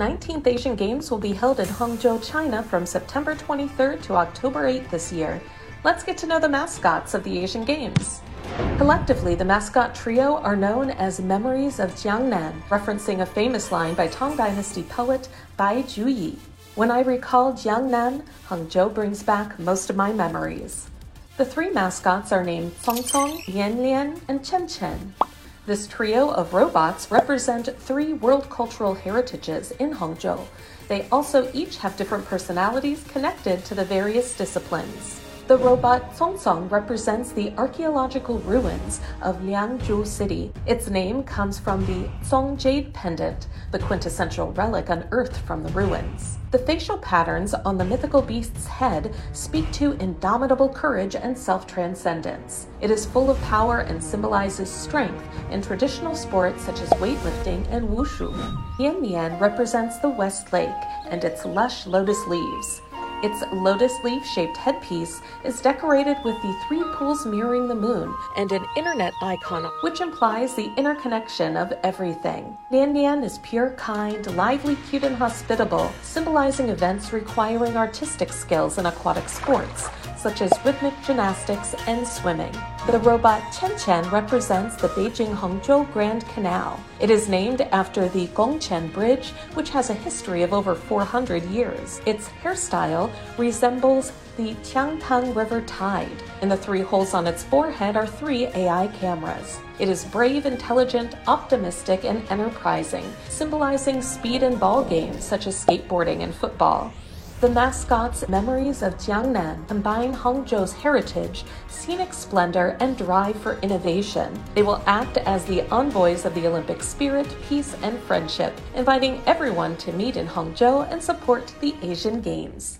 19th Asian Games will be held in Hangzhou, China from September 23rd to October 8th this year. Let's get to know the mascots of the Asian Games. Collectively, the mascot trio are known as Memories of Jiangnan, referencing a famous line by Tang Dynasty poet Bai Juyi. When I recall Jiangnan, Hangzhou brings back most of my memories. The three mascots are named Cong Cong, Lian Lian, and Chen Chen. This trio of robots represent three world cultural heritages in Hangzhou. They also each have different personalities connected to the various disciplines. The robot Cong represents the archaeological ruins of Liangzhu City. Its name comes from the Cong Jade pendant, the quintessential relic unearthed from the ruins. The facial patterns on the mythical beast's head speak to indomitable courage and self transcendence. It is full of power and symbolizes strength in traditional sports such as weightlifting and wushu. Lian Lian represents the West Lake and its lush lotus leaves. Its lotus leaf shaped headpiece is decorated with the three pools mirroring the moon and an internet icon, which implies the interconnection of everything. Lian Lian is pure, kind, lively, cute, and hospitable, symbolizing events requiring artistic skills in aquatic sports such as rhythmic gymnastics and swimming. The robot Chen Chen represents the Beijing Hangzhou Grand Canal. It is named after the Gongchen Bridge, which has a history of over 400 years. Its hairstyle resembles the Qiantang River tide. and the three holes on its forehead are three AI cameras. It is brave, intelligent, optimistic, and enterprising, symbolizing speed in ball games such as skateboarding and football. The mascot's memories of Jiangnan combine Hangzhou's heritage, scenic splendor, and drive for innovation. They will act as the envoys of the Olympic spirit, peace, and friendship, inviting everyone to meet in Hangzhou and support the Asian Games.